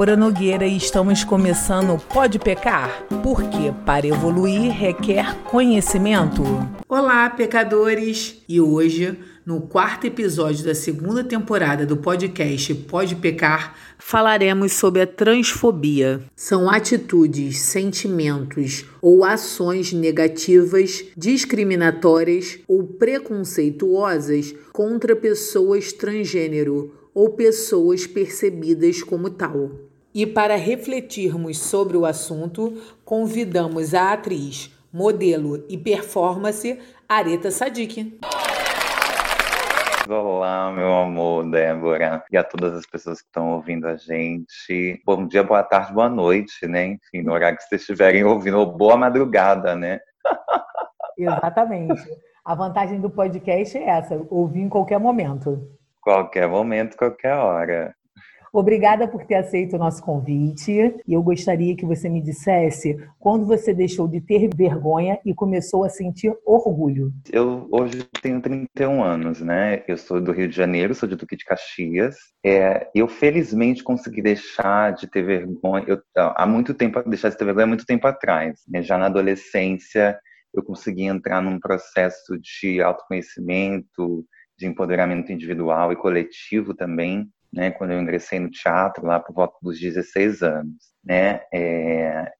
Débora Nogueira e estamos começando Pode Pecar? Porque para evoluir requer conhecimento. Olá, pecadores! E hoje, no quarto episódio da segunda temporada do podcast Pode Pecar, falaremos sobre a transfobia. São atitudes, sentimentos ou ações negativas, discriminatórias ou preconceituosas contra pessoas transgênero ou pessoas percebidas como tal. E para refletirmos sobre o assunto, convidamos a atriz, modelo e performance Areta Sadik. Olá, meu amor, Débora, e a todas as pessoas que estão ouvindo a gente. Bom dia, boa tarde, boa noite, né? Enfim, no horário que vocês estiverem ouvindo, ou boa madrugada, né? Exatamente. A vantagem do podcast é essa, ouvir em qualquer momento. Qualquer momento, qualquer hora. Obrigada por ter aceito o nosso convite. E eu gostaria que você me dissesse quando você deixou de ter vergonha e começou a sentir orgulho. Eu hoje tenho 31 anos, né? Eu sou do Rio de Janeiro, sou de Duque de Caxias. É, eu felizmente consegui deixar de ter vergonha. Eu, há muito tempo, deixar de ter vergonha há muito tempo atrás. Né? Já na adolescência, eu consegui entrar num processo de autoconhecimento, de empoderamento individual e coletivo também, né, quando eu ingressei no teatro lá por volta dos 16 anos, né, é,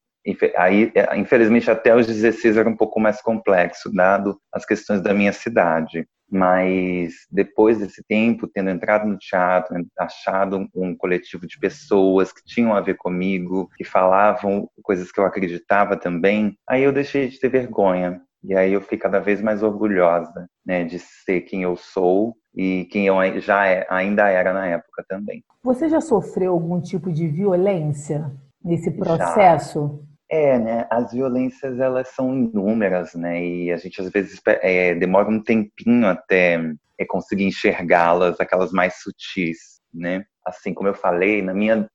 aí é, infelizmente até os 16 era um pouco mais complexo dado as questões da minha cidade, mas depois desse tempo, tendo entrado no teatro, achado um coletivo de pessoas que tinham a ver comigo, que falavam coisas que eu acreditava também, aí eu deixei de ter vergonha, e aí eu fiquei cada vez mais orgulhosa, né, de ser quem eu sou e quem eu já é, ainda era na época também. Você já sofreu algum tipo de violência nesse processo? Já. É, né? As violências elas são inúmeras, né? E a gente às vezes é, demora um tempinho até é, conseguir enxergá-las, aquelas mais sutis, né? assim, como eu falei, na minha,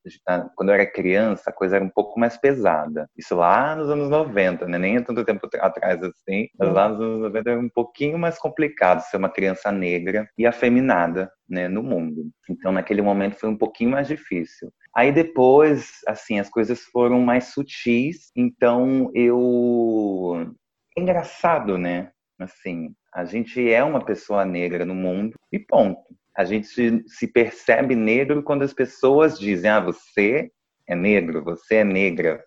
quando eu era criança, a coisa era um pouco mais pesada. Isso lá nos anos 90, né? Nem há tanto tempo atrás assim, mas lá nos anos 90 era um pouquinho mais complicado ser uma criança negra e afeminada, né, no mundo. Então, naquele momento foi um pouquinho mais difícil. Aí depois, assim, as coisas foram mais sutis, então eu é engraçado, né? Assim, a gente é uma pessoa negra no mundo e ponto a gente se percebe negro quando as pessoas dizem: ah, você é negro, você é negra.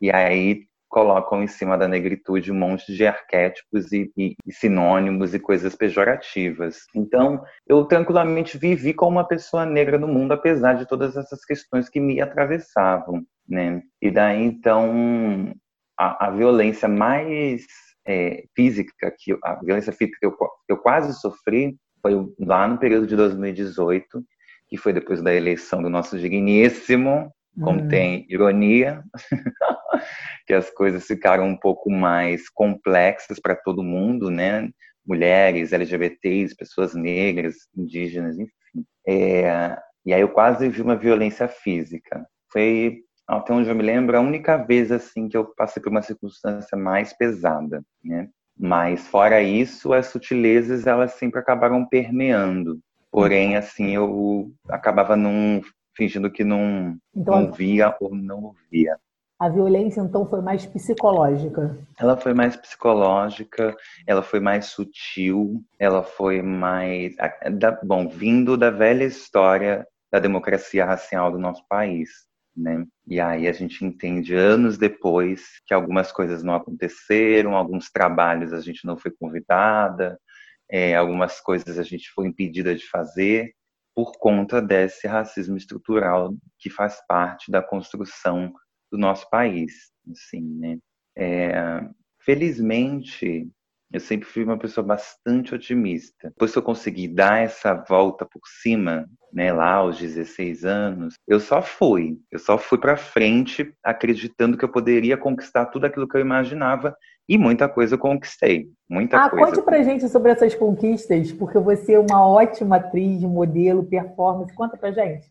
E aí colocam em cima da negritude um monte de arquétipos e, e, e, sinônimos e coisas pejorativas. Então, eu tranquilamente vivi como uma pessoa negra no mundo, apesar de todas essas questões que me atravessavam, né? E daí, então, a, a violência mais é, física, que a violência física que eu, eu quase sofri, foi lá no período de 2018, que foi depois da eleição do nosso digníssimo, como hum. tem ironia, que as coisas ficaram um pouco mais complexas para todo mundo, né? Mulheres, LGBTs, pessoas negras, indígenas, enfim. É, e aí eu quase vi uma violência física. Foi, até onde eu me lembro, a única vez assim que eu passei por uma circunstância mais pesada, né? Mas fora isso, as sutilezas elas sempre acabaram permeando. Porém, assim, eu acabava não fingindo que não, então, não via ou não ouvia. A violência, então, foi mais psicológica? Ela foi mais psicológica, ela foi mais sutil, ela foi mais. Bom, vindo da velha história da democracia racial do nosso país né? E aí a gente entende anos depois que algumas coisas não aconteceram, alguns trabalhos a gente não foi convidada, é, algumas coisas a gente foi impedida de fazer por conta desse racismo estrutural que faz parte da construção do nosso país, assim, né? É, felizmente, eu sempre fui uma pessoa bastante otimista. Depois que eu consegui dar essa volta por cima, né, lá aos 16 anos, eu só fui. Eu só fui para frente acreditando que eu poderia conquistar tudo aquilo que eu imaginava e muita coisa eu conquistei. Muita ah, coisa. conte pra gente sobre essas conquistas, porque você é uma ótima atriz, modelo, performance. Conta pra gente.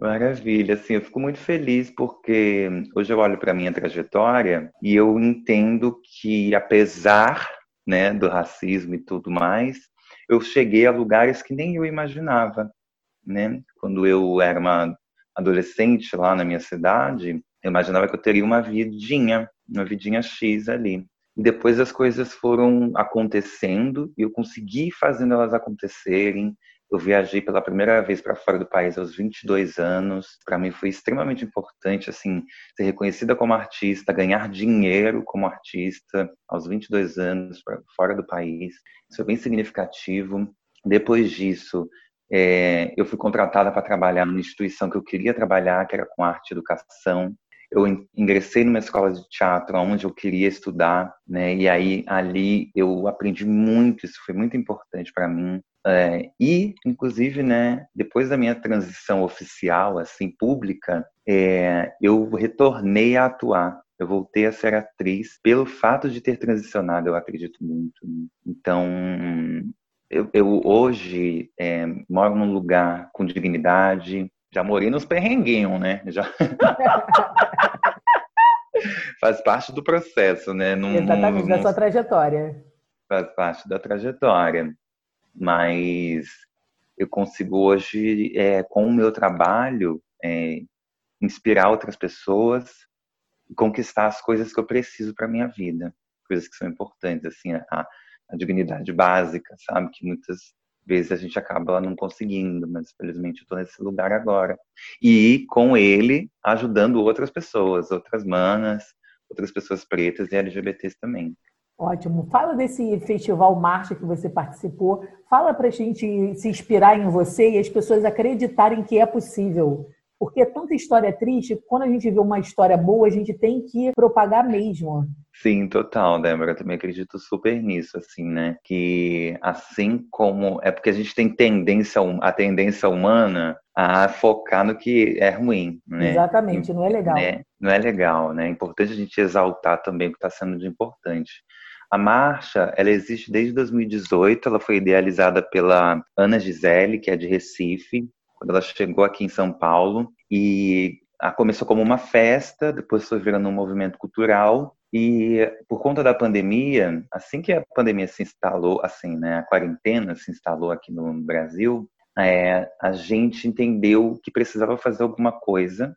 Maravilha, assim, eu fico muito feliz porque hoje eu olho para minha trajetória e eu entendo que apesar né, do racismo e tudo mais, eu cheguei a lugares que nem eu imaginava, né? Quando eu era uma adolescente lá na minha cidade, eu imaginava que eu teria uma vidinha, uma vidinha X ali. E depois as coisas foram acontecendo e eu consegui fazendo elas acontecerem. Eu viajei pela primeira vez para fora do país aos 22 anos. Para mim foi extremamente importante assim ser reconhecida como artista, ganhar dinheiro como artista aos 22 anos para fora do país. Isso é bem significativo. Depois disso, é, eu fui contratada para trabalhar numa instituição que eu queria trabalhar, que era com arte e educação eu ingressei numa escola de teatro onde eu queria estudar, né? E aí ali eu aprendi muito, isso foi muito importante para mim. É, e, inclusive, né, depois da minha transição oficial, assim, pública, é, eu retornei a atuar. Eu voltei a ser atriz pelo fato de ter transicionado, eu acredito muito. Né? Então, eu, eu hoje é, moro num lugar com dignidade, já morei nos perrenguinhos, né? Já... Faz parte do processo, né? Num, Exatamente, num... da sua trajetória. Faz parte da trajetória. Mas eu consigo hoje, é, com o meu trabalho, é, inspirar outras pessoas e conquistar as coisas que eu preciso para minha vida. Coisas que são importantes, assim, a, a dignidade básica, sabe? Que muitas vezes a gente acaba não conseguindo, mas felizmente eu estou nesse lugar agora. E com ele ajudando outras pessoas, outras manas, outras pessoas pretas e LGBTs também. Ótimo. Fala desse festival Marcha que você participou. Fala para a gente se inspirar em você e as pessoas acreditarem que é possível. Porque é tanta história triste, quando a gente vê uma história boa, a gente tem que propagar mesmo. Sim, total, Débora. Eu também acredito super nisso, assim, né? Que assim como. É porque a gente tem tendência, a tendência humana a focar no que é ruim, né? Exatamente, não é legal. Né? Não é legal, né? É importante a gente exaltar também o que está sendo de importante. A marcha, ela existe desde 2018, ela foi idealizada pela Ana Gisele, que é de Recife, quando ela chegou aqui em São Paulo, e começou como uma festa, depois foi virando um movimento cultural, e por conta da pandemia, assim que a pandemia se instalou, assim, né, a quarentena se instalou aqui no Brasil, é, a gente entendeu que precisava fazer alguma coisa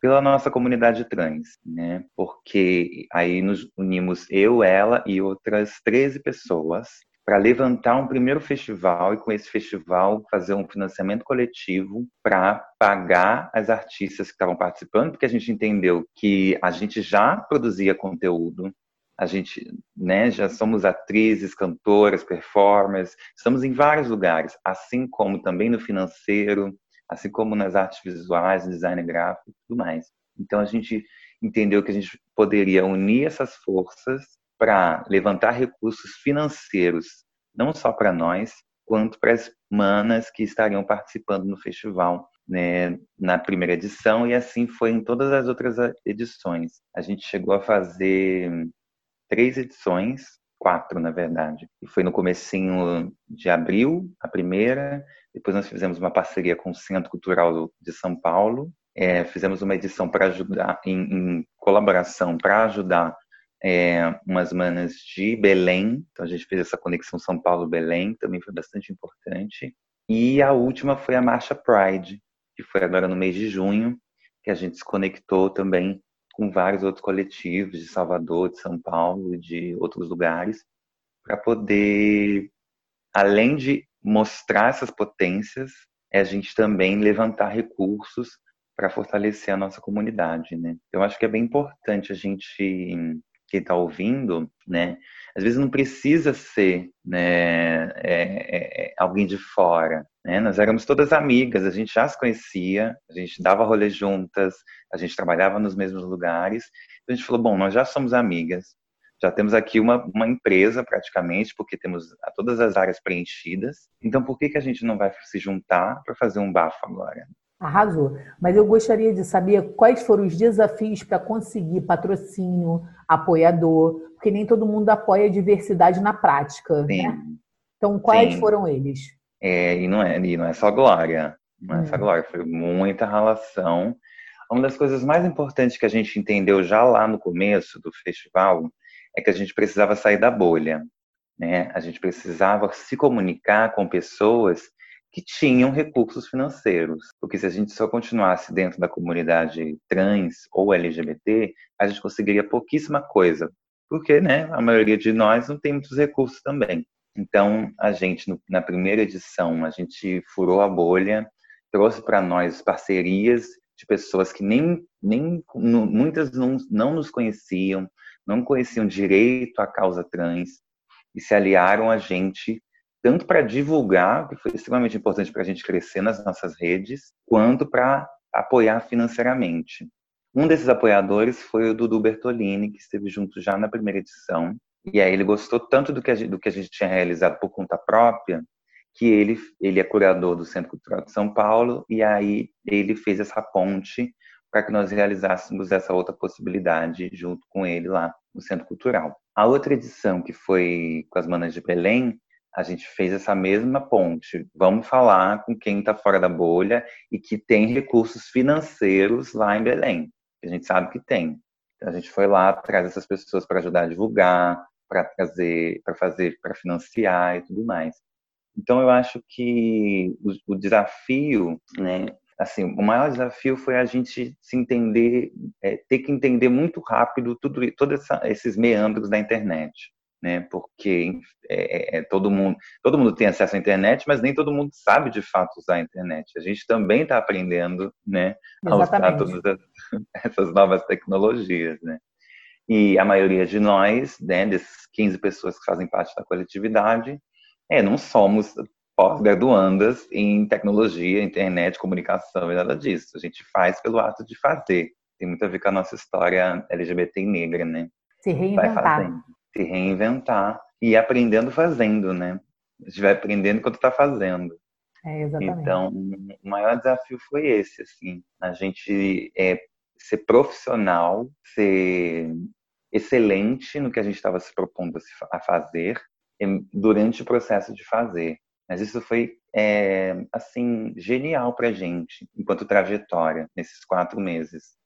pela nossa comunidade trans, né? Porque aí nos unimos eu, ela e outras 13 pessoas para levantar um primeiro festival e com esse festival fazer um financiamento coletivo para pagar as artistas que estavam participando, porque a gente entendeu que a gente já produzia conteúdo, a gente, né, já somos atrizes, cantoras, performers, estamos em vários lugares, assim como também no financeiro, assim como nas artes visuais, design gráfico e tudo mais. Então a gente entendeu que a gente poderia unir essas forças para levantar recursos financeiros, não só para nós, quanto para as manas que estariam participando no festival né, na primeira edição, e assim foi em todas as outras edições. A gente chegou a fazer três edições, quatro na verdade, e foi no comecinho de abril, a primeira, depois nós fizemos uma parceria com o Centro Cultural de São Paulo, é, fizemos uma edição para ajudar, em, em colaboração, para ajudar é, umas manas de Belém. Então a gente fez essa conexão São Paulo-Belém, também foi bastante importante. E a última foi a Marcha Pride, que foi agora no mês de junho, que a gente se conectou também com vários outros coletivos de Salvador, de São Paulo e de outros lugares, para poder, além de mostrar essas potências, é a gente também levantar recursos para fortalecer a nossa comunidade, né? Eu acho que é bem importante a gente quem está ouvindo, né? Às vezes não precisa ser né, é, é, é, alguém de fora. Né? Nós éramos todas amigas, a gente já se conhecia, a gente dava rolê juntas, a gente trabalhava nos mesmos lugares. Então a gente falou, bom, nós já somos amigas, já temos aqui uma, uma empresa praticamente, porque temos todas as áreas preenchidas. Então por que, que a gente não vai se juntar para fazer um bafo agora? Arrasou. Mas eu gostaria de saber quais foram os desafios para conseguir patrocínio, apoiador, porque nem todo mundo apoia a diversidade na prática. Sim. Né? Então, quais Sim. foram eles? É, e, não é, e não é só glória. Não é só hum. glória, foi muita relação. Uma das coisas mais importantes que a gente entendeu já lá no começo do festival é que a gente precisava sair da bolha. Né? A gente precisava se comunicar com pessoas que tinham recursos financeiros. Porque se a gente só continuasse dentro da comunidade trans ou LGBT, a gente conseguiria pouquíssima coisa. Porque né, a maioria de nós não tem muitos recursos também. Então, a gente, na primeira edição, a gente furou a bolha, trouxe para nós parcerias de pessoas que nem, nem muitas não, não nos conheciam, não conheciam direito à causa trans e se aliaram a gente tanto para divulgar, que foi extremamente importante para a gente crescer nas nossas redes, quanto para apoiar financeiramente. Um desses apoiadores foi o Dudu Bertolini, que esteve junto já na primeira edição. E aí ele gostou tanto do que a gente, do que a gente tinha realizado por conta própria, que ele, ele é curador do Centro Cultural de São Paulo, e aí ele fez essa ponte para que nós realizássemos essa outra possibilidade junto com ele lá no Centro Cultural. A outra edição, que foi com as Manas de Belém, a gente fez essa mesma ponte. Vamos falar com quem está fora da bolha e que tem recursos financeiros lá em Belém. A gente sabe que tem. Então, a gente foi lá atrás dessas pessoas para ajudar a divulgar, para trazer, para fazer, para financiar e tudo mais. Então eu acho que o, o desafio, né, assim, o maior desafio foi a gente se entender, é, ter que entender muito rápido tudo, todos esses meandros da internet né? Porque é, é, é, todo mundo, todo mundo tem acesso à internet, mas nem todo mundo sabe de fato usar a internet. A gente também está aprendendo, né, a usar todas essas novas tecnologias, né? E a maioria de nós, né, desses 15 pessoas que fazem parte da coletividade, é, não somos pós-graduandas em tecnologia, internet, comunicação e nada disso. A gente faz pelo ato de fazer. Tem muito a ver com a nossa história LGBT negra, né? Se reinventar se reinventar e aprendendo fazendo, né? A gente vai aprendendo enquanto está fazendo. É, exatamente. Então, o maior desafio foi esse, assim, a gente é, ser profissional, ser excelente no que a gente estava se propondo a fazer durante o processo de fazer. Mas isso foi, é, assim, genial para a gente, enquanto trajetória, nesses quatro meses?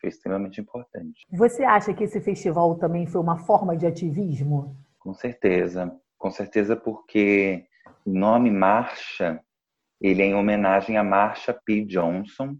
Foi extremamente importante. Você acha que esse festival também foi uma forma de ativismo? Com certeza, com certeza porque o nome Marcha, ele é em homenagem a Marsha P. Johnson,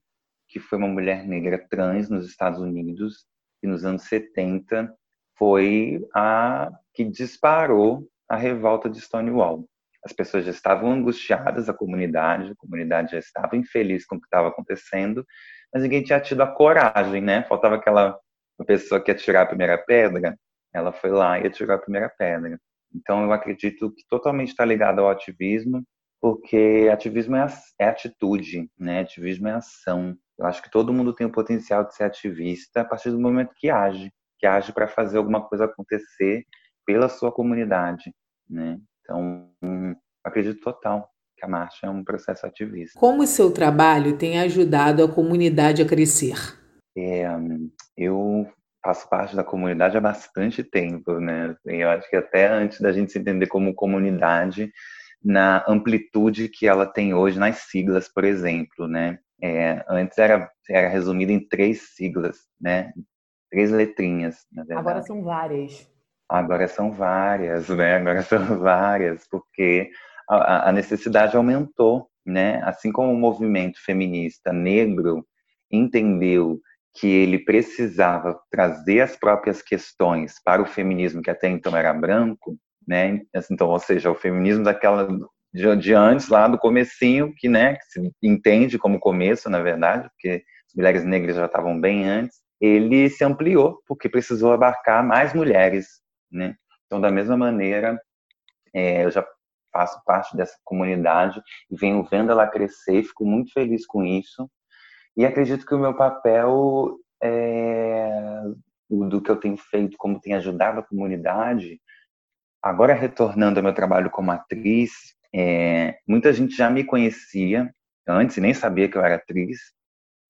que foi uma mulher negra trans nos Estados Unidos e nos anos 70 foi a que disparou a revolta de Stonewall. As pessoas já estavam angustiadas, a comunidade, a comunidade já estava infeliz com o que estava acontecendo, mas ninguém tinha tido a coragem, né? Faltava aquela pessoa que ia tirar a primeira pedra, ela foi lá e atirou a primeira pedra. Então eu acredito que totalmente está ligado ao ativismo, porque ativismo é, é atitude, né? Ativismo é ação. Eu acho que todo mundo tem o potencial de ser ativista a partir do momento que age, que age para fazer alguma coisa acontecer pela sua comunidade, né? Então, hum, acredito total que a marcha é um processo ativista. Como o seu trabalho tem ajudado a comunidade a crescer? É, eu faço parte da comunidade há bastante tempo, né? Eu acho que até antes da gente se entender como comunidade, na amplitude que ela tem hoje nas siglas, por exemplo, né? É, antes era, era resumido em três siglas, né? Três letrinhas, na verdade. Agora são várias. Agora são várias, né? Agora são várias, porque a, necessidade aumentou, né? Assim como o movimento feminista negro entendeu que ele precisava trazer as próprias questões para o feminismo que até então era branco, né? Então, ou seja, o feminismo daquela de, de antes lá do comecinho que, né, que se entende como começo, na verdade, porque as mulheres negras já estavam bem antes. Ele se ampliou porque precisou abarcar mais mulheres, né? Então, da mesma maneira, é, eu já faço parte dessa comunidade e venho vendo ela crescer, fico muito feliz com isso. E acredito que o meu papel é, do que eu tenho feito, como tem ajudado a comunidade, agora retornando ao meu trabalho como atriz, é, muita gente já me conhecia antes, nem sabia que eu era atriz,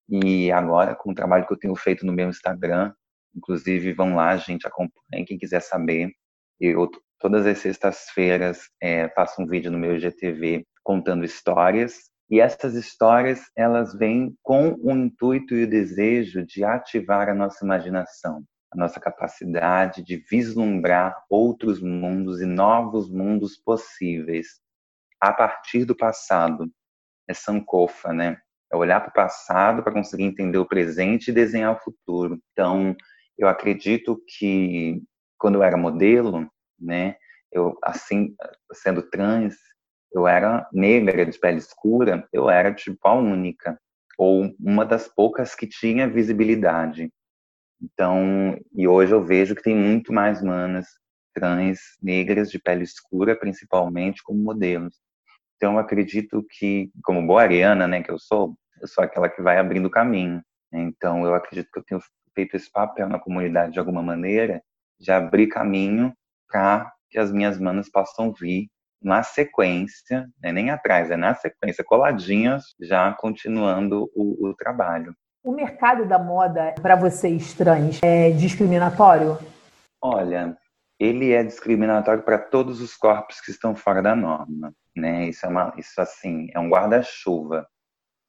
e agora com o trabalho que eu tenho feito no meu Instagram, inclusive vão lá, gente, acompanhe quem quiser saber. Eu Todas as sextas-feiras é, faço um vídeo no meu IGTV contando histórias. E essas histórias, elas vêm com o intuito e o desejo de ativar a nossa imaginação, a nossa capacidade de vislumbrar outros mundos e novos mundos possíveis. a partir do passado. É Sankofa, né? É olhar para o passado para conseguir entender o presente e desenhar o futuro. Então, eu acredito que quando eu era modelo, né, eu assim, sendo trans, eu era negra de pele escura, eu era tipo a única ou uma das poucas que tinha visibilidade. Então, e hoje eu vejo que tem muito mais manas trans negras de pele escura, principalmente como modelos. Então, eu acredito que, como boa ariana, né, que eu sou, eu sou aquela que vai abrindo caminho. Então, eu acredito que eu tenho feito esse papel na comunidade de alguma maneira, de abrir caminho para que as minhas manas possam vir na sequência, né, nem atrás, é na sequência, coladinhas, já continuando o, o trabalho. O mercado da moda, para vocês trans, é discriminatório? Olha, ele é discriminatório para todos os corpos que estão fora da norma, né? Isso é uma, isso assim, é um guarda-chuva.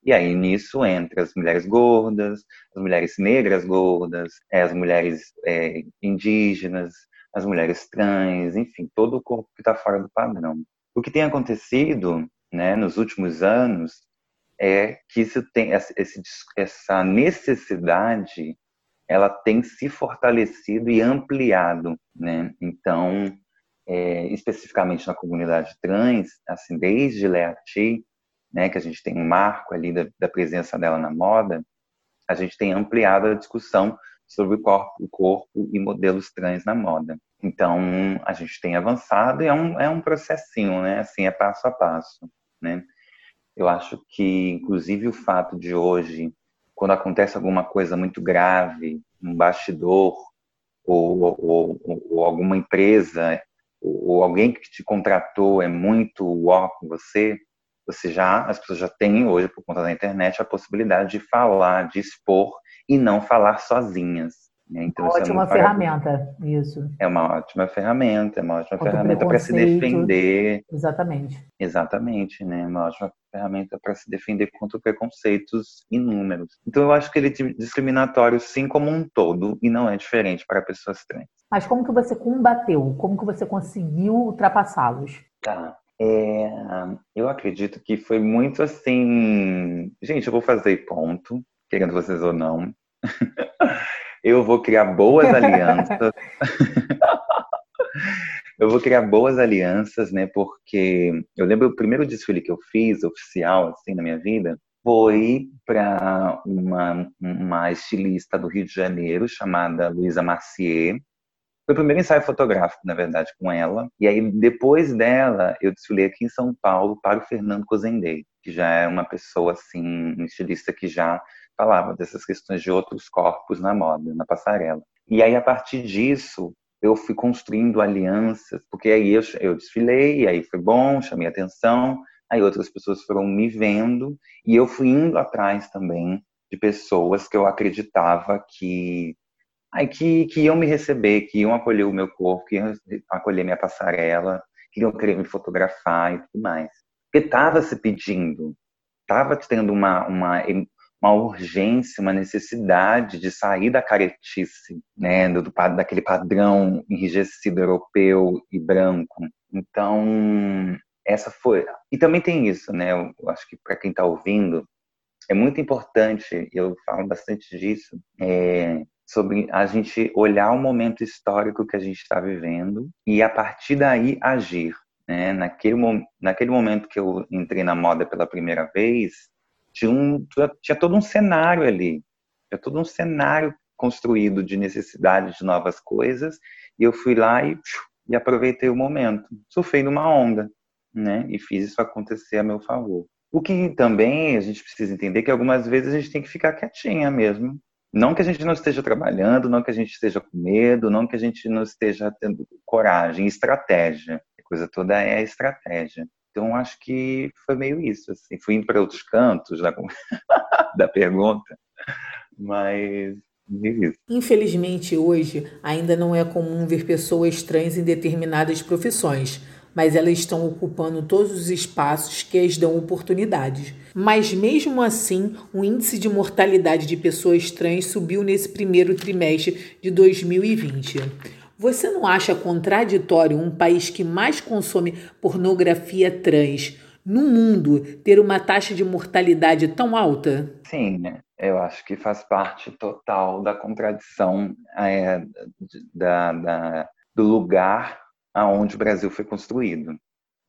E aí nisso entra as mulheres gordas, as mulheres negras gordas, é, as mulheres é, indígenas, as mulheres trans, enfim, todo o corpo que está fora do padrão. O que tem acontecido né, nos últimos anos é que isso tem esse, essa necessidade ela tem se fortalecido e ampliado, né? Então, é, especificamente na comunidade trans, assim, desde Leati, né, que a gente tem um marco ali da, da, presença dela na moda, a gente tem ampliado a discussão sobre o corpo, o corpo e modelos trans na moda. Então, a gente tem avançado e é um, é um processinho, né? Assim, é passo a passo, né? Eu acho que, inclusive, o fato de hoje, quando acontece alguma coisa muito grave, um bastidor, ou, ou, ou, ou alguma empresa, ou, alguém que te contratou é muito ó com você, você já, as pessoas já têm hoje, por conta da internet, a possibilidade de falar, de expor e não falar sozinhas. Né? Então, uma é ótima é ferramenta, isso. É uma ótima ferramenta, é uma ótima Contra ferramenta para se defender. Exatamente. Exatamente, né? Uma ótima ferramenta para se defender contra preconceitos inúmeros. Então, eu acho que ele é discriminatório, sim, como um todo, e não é diferente para pessoas trans. Mas como que você combateu? Como que você conseguiu ultrapassá-los? Tá. É, eu acredito que foi muito assim. Gente, eu vou fazer ponto, querendo vocês ou não. eu vou criar boas alianças. eu vou criar boas alianças, né? Porque eu lembro o primeiro desfile que eu fiz oficial assim na minha vida foi para uma, uma estilista do Rio de Janeiro chamada Luísa Macier. Foi o primeiro ensaio fotográfico, na verdade, com ela. E aí, depois dela, eu desfilei aqui em São Paulo para o Fernando Cozendei, que já é uma pessoa, assim, um estilista que já falava dessas questões de outros corpos na moda, na passarela. E aí, a partir disso, eu fui construindo alianças, porque aí eu, eu desfilei, aí foi bom, chamei atenção, aí outras pessoas foram me vendo, e eu fui indo atrás também de pessoas que eu acreditava que, ai, que, que iam me receber, que iam acolher o meu corpo, que iam acolher minha passarela, que iam querer me fotografar e tudo mais. Porque estava se pedindo, estava tendo uma, uma uma urgência, uma necessidade de sair da caretice, né, do, daquele padrão enrijecido europeu e branco. Então, essa foi. E também tem isso, né? Eu acho que para quem está ouvindo, é muito importante, eu falo bastante disso, é, sobre a gente olhar o momento histórico que a gente está vivendo e, a partir daí, agir. Né? Naquele, naquele momento que eu entrei na moda pela primeira vez, tinha, um, tinha todo um cenário ali, tinha todo um cenário construído de necessidade de novas coisas, e eu fui lá e, e aproveitei o momento. Surfei numa onda, né? E fiz isso acontecer a meu favor. O que também a gente precisa entender que algumas vezes a gente tem que ficar quietinha mesmo. Não que a gente não esteja trabalhando, não que a gente esteja com medo, não que a gente não esteja tendo coragem, estratégia. A coisa toda é a estratégia. Então, acho que foi meio isso. Assim. Fui para outros cantos da, da pergunta, mas Infelizmente, hoje ainda não é comum ver pessoas trans em determinadas profissões, mas elas estão ocupando todos os espaços que as dão oportunidades. Mas mesmo assim, o índice de mortalidade de pessoas trans subiu nesse primeiro trimestre de 2020. Você não acha contraditório um país que mais consome pornografia trans no mundo ter uma taxa de mortalidade tão alta? Sim, né? eu acho que faz parte total da contradição é, da, da, do lugar aonde o Brasil foi construído.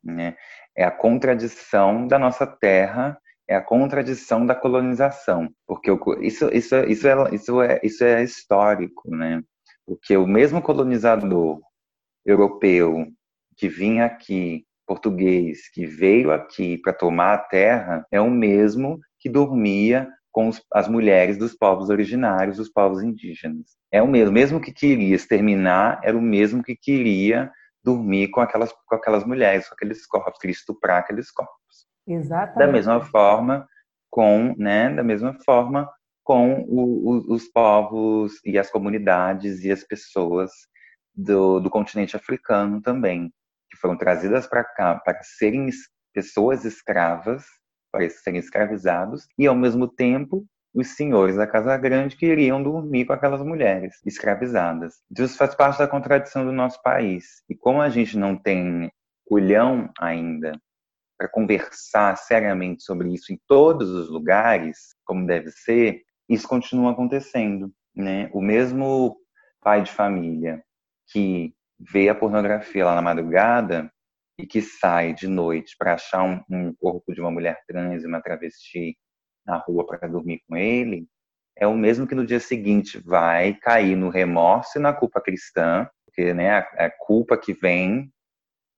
Né? É a contradição da nossa terra, é a contradição da colonização, porque isso, isso, isso, é, isso, é, isso é histórico, né? Porque o mesmo colonizador europeu que vinha aqui, português, que veio aqui para tomar a terra, é o mesmo que dormia com as mulheres dos povos originários, dos povos indígenas. É o mesmo, mesmo que queria exterminar, era o mesmo que queria dormir com aquelas, com aquelas mulheres, com aqueles corpos, queria estuprar aqueles corpos. Exatamente. Da mesma forma, com, né, da mesma forma com o, o, os povos e as comunidades e as pessoas do, do continente africano também, que foram trazidas para cá para serem pessoas escravas, para serem escravizados, e ao mesmo tempo os senhores da Casa Grande queriam dormir com aquelas mulheres escravizadas. Isso faz parte da contradição do nosso país. E como a gente não tem culhão ainda para conversar seriamente sobre isso em todos os lugares, como deve ser, isso continua acontecendo. Né? O mesmo pai de família que vê a pornografia lá na madrugada e que sai de noite para achar um, um, corpo de uma mulher trans e uma travesti na rua para dormir com ele, é o mesmo que no dia seguinte vai cair no remorso e na culpa cristã, porque né, a, a culpa que vem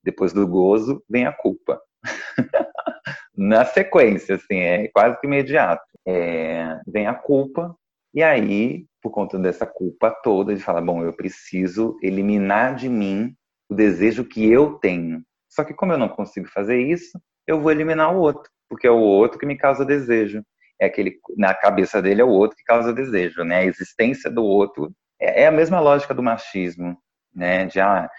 depois do gozo vem a culpa. na sequência, assim, é quase que imediato. É, vem a culpa, e aí, por conta dessa culpa toda, ele fala: bom, eu preciso eliminar de mim o desejo que eu tenho. Só que, como eu não consigo fazer isso, eu vou eliminar o outro, porque é o outro que me causa desejo. É aquele, na cabeça dele, é o outro que causa desejo, né? A existência do outro é, é a mesma lógica do machismo, né? De, ah,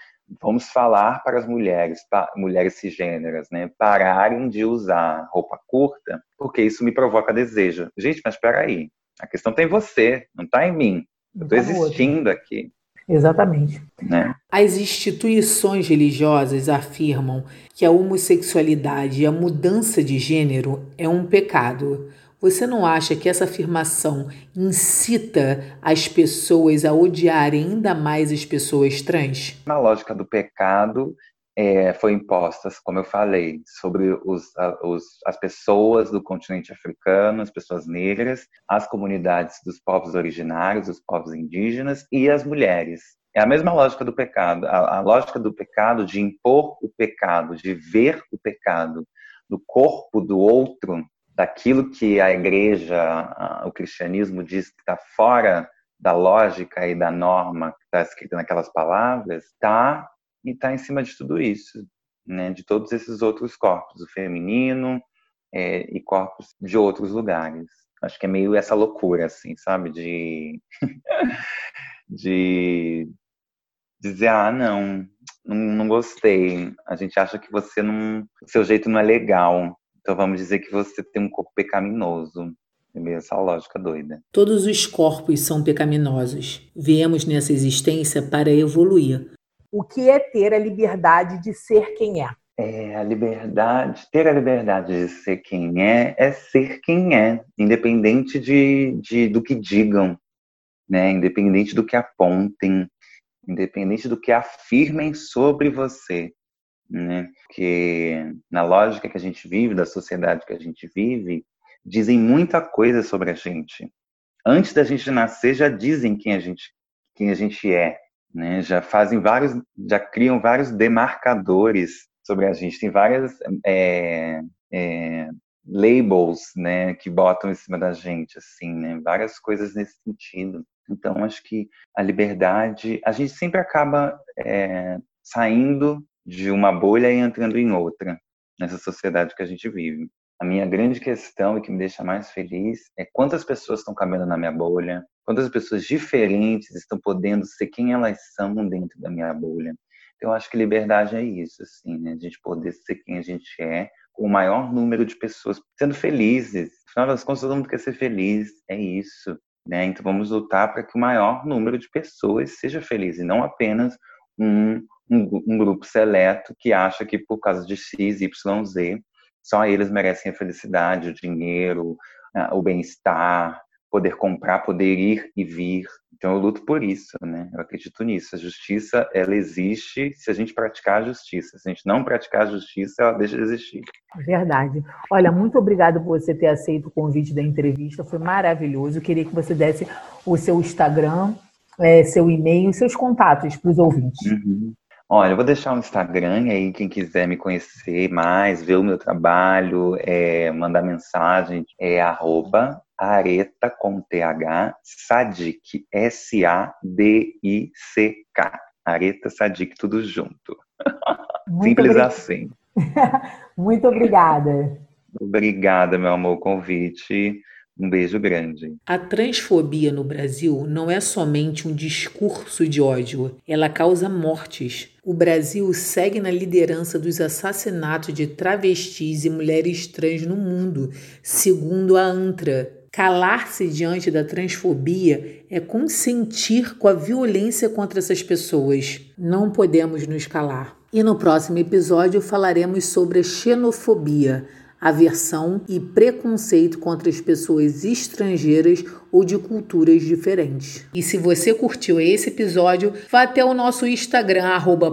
vamos falar para as mulheres, para, mulheres cisgêneras, né, pararem de usar roupa curta, porque isso me provoca desejo. Gente, mas espera aí, a questão tem você, não está em mim. Eu estou existindo aqui. Exatamente. Né? As instituições religiosas afirmam que a homossexualidade e a mudança de gênero é um pecado. Você não acha que essa afirmação incita as pessoas a odiarem ainda mais as pessoas trans? Na lógica do pecado, é, foi imposta, como eu falei, sobre os, os, as pessoas do continente africano, as pessoas negras, as comunidades dos povos originários, os povos indígenas e as mulheres. É a mesma lógica do pecado, a, a lógica do pecado de impor o pecado, de ver o pecado no corpo do outro, daquilo que a igreja, o cristianismo diz que está fora da lógica e da norma que está escrita naquelas palavras, está e está em cima de tudo isso, né? De todos esses outros corpos, o feminino é, e corpos de outros lugares. Acho que é meio essa loucura, assim, sabe? De de dizer ah não, não, não gostei. A gente acha que você não, o seu jeito não é legal. Então vamos dizer que você tem um corpo pecaminoso. É meio essa lógica doida. Todos os corpos são pecaminosos. Viemos nessa existência para evoluir. O que é ter a liberdade de ser quem é? É, a liberdade, ter a liberdade de ser quem é, é ser quem é, independente de, de, do que digam, né? independente do que apontem, independente do que afirmem sobre você. Né? Porque na lógica que a gente vive, da sociedade que a gente vive, dizem muita coisa sobre a gente. Antes da gente nascer, já dizem quem a gente, quem a gente é né? Já fazem vários, já criam vários demarcadores sobre a gente. Tem várias é, é, labels, né, que botam em cima da gente, assim, né? Várias coisas nesse sentido. Então, acho que a liberdade, a gente sempre acaba é, saindo de uma bolha e entrando em outra nessa sociedade que a gente vive. A minha grande questão e que me deixa mais feliz é quantas pessoas estão cabendo na minha bolha, quantas pessoas diferentes estão podendo ser quem elas são dentro da minha bolha. Então, eu acho que liberdade é isso, assim, né? A gente poder ser quem a gente é, com o maior número de pessoas sendo felizes. Afinal das contas, todo mundo quer ser feliz, é isso. Né? Então, vamos lutar para que o maior número de pessoas seja feliz, e não apenas um, um, um grupo seleto que acha que por causa de X, Y, Z só eles merecem a felicidade, o dinheiro, o bem-estar, poder comprar, poder ir e vir. Então eu luto por isso, né? Eu acredito nisso. A justiça, ela existe se a gente praticar a justiça. Se a gente não praticar a justiça, ela deixa de existir. Verdade. Olha, muito obrigado por você ter aceito o convite da entrevista. Foi maravilhoso. Eu queria que você desse o seu Instagram, é, seu e-mail, seus contatos para os ouvintes. Uhum. Olha, eu vou deixar o Instagram aí, quem quiser me conhecer mais, ver o meu trabalho, é, mandar mensagem, é arroba areta com TH, Sadik, S-A-D-I-C-K. Areta Sadik, tudo junto. Simples assim. Muito obrigada. Obrigada, meu amor, convite. Um beijo grande. A transfobia no Brasil não é somente um discurso de ódio, ela causa mortes. O Brasil segue na liderança dos assassinatos de travestis e mulheres trans no mundo, segundo a ANTRA. Calar-se diante da transfobia é consentir com a violência contra essas pessoas. Não podemos nos calar. E no próximo episódio falaremos sobre a xenofobia aversão e preconceito contra as pessoas estrangeiras ou de culturas diferentes. E se você curtiu esse episódio, vá até o nosso Instagram, arroba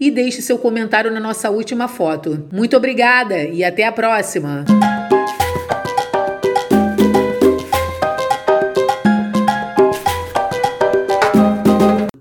e deixe seu comentário na nossa última foto. Muito obrigada e até a próxima!